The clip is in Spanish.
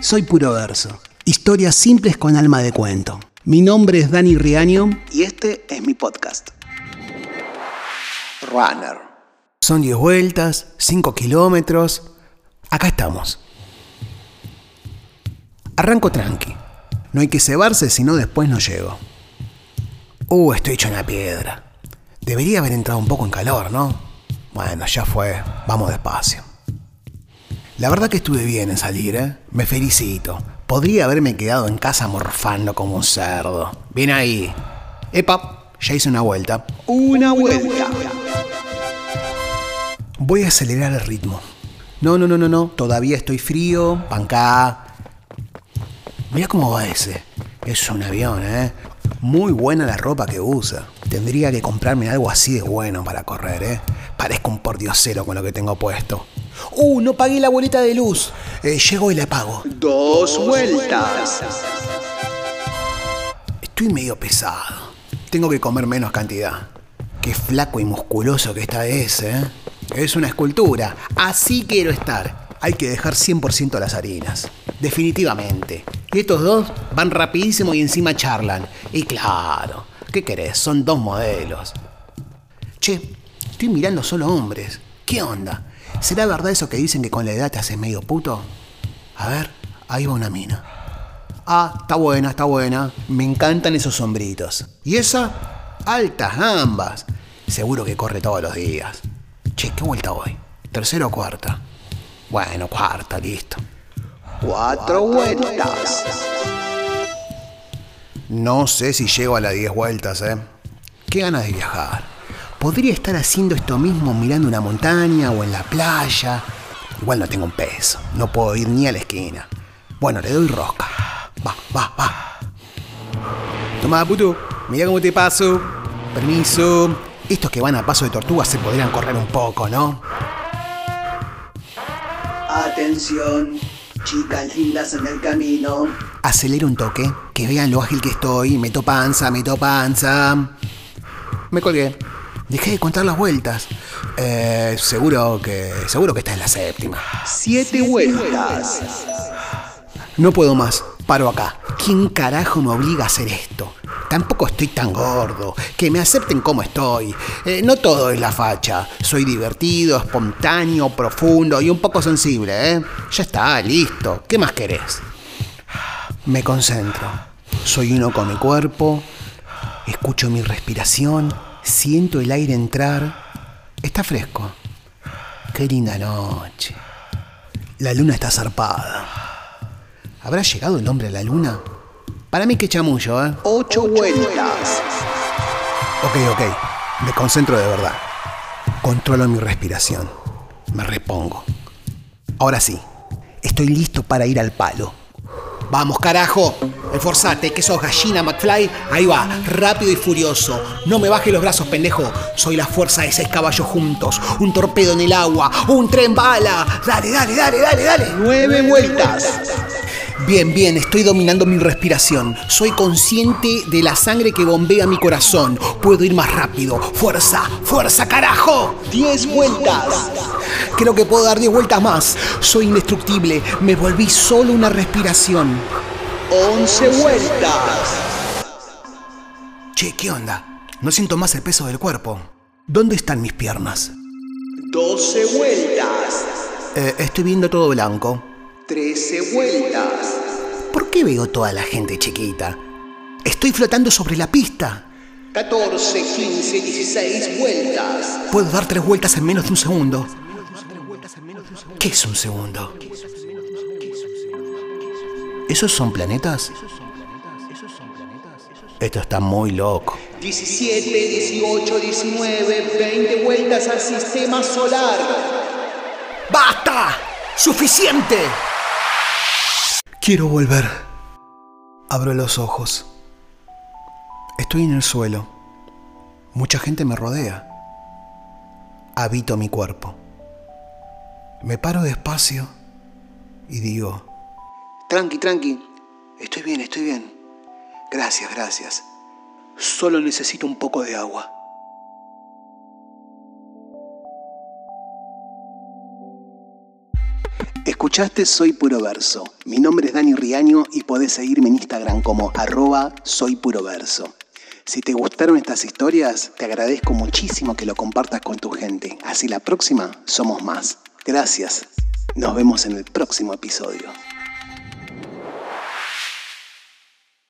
Soy puro verso. Historias simples con alma de cuento. Mi nombre es Dani Riaño y este es mi podcast. Runner. Son 10 vueltas, 5 kilómetros. Acá estamos. Arranco tranqui. No hay que cebarse si no después no llego. Uh, estoy hecho una piedra. Debería haber entrado un poco en calor, ¿no? Bueno, ya fue. Vamos despacio. La verdad que estuve bien en salir, ¿eh? Me felicito. Podría haberme quedado en casa morfando como un cerdo. Bien ahí. Epa, ya hice una vuelta. Una vuelta. Voy a acelerar el ritmo. No, no, no, no, no. Todavía estoy frío. Pancá. Mira cómo va ese. Es un avión, ¿eh? Muy buena la ropa que usa. Tendría que comprarme algo así de bueno para correr, ¿eh? Parezco un pordiosero con lo que tengo puesto. ¡Uh! No pagué la boleta de luz. Eh, llego y la pago. Dos vueltas. Estoy medio pesado. Tengo que comer menos cantidad. Qué flaco y musculoso que está ese, ¿eh? Es una escultura. Así quiero estar. Hay que dejar 100% las harinas. Definitivamente. Y estos dos van rapidísimo y encima charlan. Y claro, ¿qué querés? Son dos modelos. Che, estoy mirando solo hombres. ¿Qué onda? ¿Será verdad eso que dicen que con la edad te haces medio puto? A ver, ahí va una mina. Ah, está buena, está buena. Me encantan esos sombritos. ¿Y esa? Altas ambas. Seguro que corre todos los días. Che, ¿qué vuelta voy? ¿Tercera o cuarta? Bueno, cuarta, listo. Cuatro vueltas. No sé si llego a las 10 vueltas, ¿eh? Qué ganas de viajar. Podría estar haciendo esto mismo mirando una montaña o en la playa. Igual no tengo un peso. No puedo ir ni a la esquina. Bueno, le doy rosca. Va, va, va. Toma, puto. Mira cómo te paso. Permiso. Estos que van a paso de tortuga se podrían correr un poco, ¿no? Atención, chicas lindas en el camino. Acelero un toque, que vean lo ágil que estoy. Meto panza, meto panza. Me colgué. Dejé de contar las vueltas. Eh, seguro que. Seguro que esta es la séptima. Siete vueltas. No puedo más. Paro acá. ¿Quién carajo me obliga a hacer esto? Tampoco estoy tan gordo. Que me acepten como estoy. Eh, no todo es la facha. Soy divertido, espontáneo, profundo y un poco sensible, ¿eh? Ya está, listo. ¿Qué más querés? Me concentro. Soy uno con mi cuerpo. Escucho mi respiración. Siento el aire entrar. Está fresco. Qué linda noche. La luna está zarpada. ¿Habrá llegado el hombre a la luna? Para mí que chamullo, ¿eh? Ocho vueltas. Ok, ok. Me concentro de verdad. Controlo mi respiración. Me repongo. Ahora sí. Estoy listo para ir al palo. Vamos, carajo. Esforzate, que sos gallina, McFly. Ahí va, rápido y furioso. No me bajes los brazos, pendejo. Soy la fuerza de seis caballos juntos. Un torpedo en el agua. Un tren bala. Dale, dale, dale, dale, dale. Nueve vueltas. Bien, bien, estoy dominando mi respiración. Soy consciente de la sangre que bombea mi corazón. Puedo ir más rápido. Fuerza, fuerza, carajo. Diez vueltas. Creo que puedo dar 10 vueltas más. Soy indestructible. Me volví solo una respiración. Once vueltas. Che, ¿qué onda? No siento más el peso del cuerpo. ¿Dónde están mis piernas? Doce vueltas. Eh, estoy viendo todo blanco. Trece vueltas. ¿Por qué veo toda la gente chiquita? Estoy flotando sobre la pista. 14, 15, 16 vueltas. Puedo dar tres vueltas en menos de un segundo. ¿Qué es un segundo? ¿Esos son planetas? Esto está muy loco. 17, 18, 19, 20 vueltas al sistema solar. ¡Basta! ¡Suficiente! Quiero volver. Abro los ojos. Estoy en el suelo. Mucha gente me rodea. Habito mi cuerpo. Me paro despacio y digo, tranqui, tranqui, estoy bien, estoy bien. Gracias, gracias. Solo necesito un poco de agua. Escuchaste Soy Puro Verso. Mi nombre es Dani Riaño y podés seguirme en Instagram como arroba Soy Puro Verso. Si te gustaron estas historias, te agradezco muchísimo que lo compartas con tu gente. Así la próxima somos más. Gracias. Nos vemos en el próximo episodio.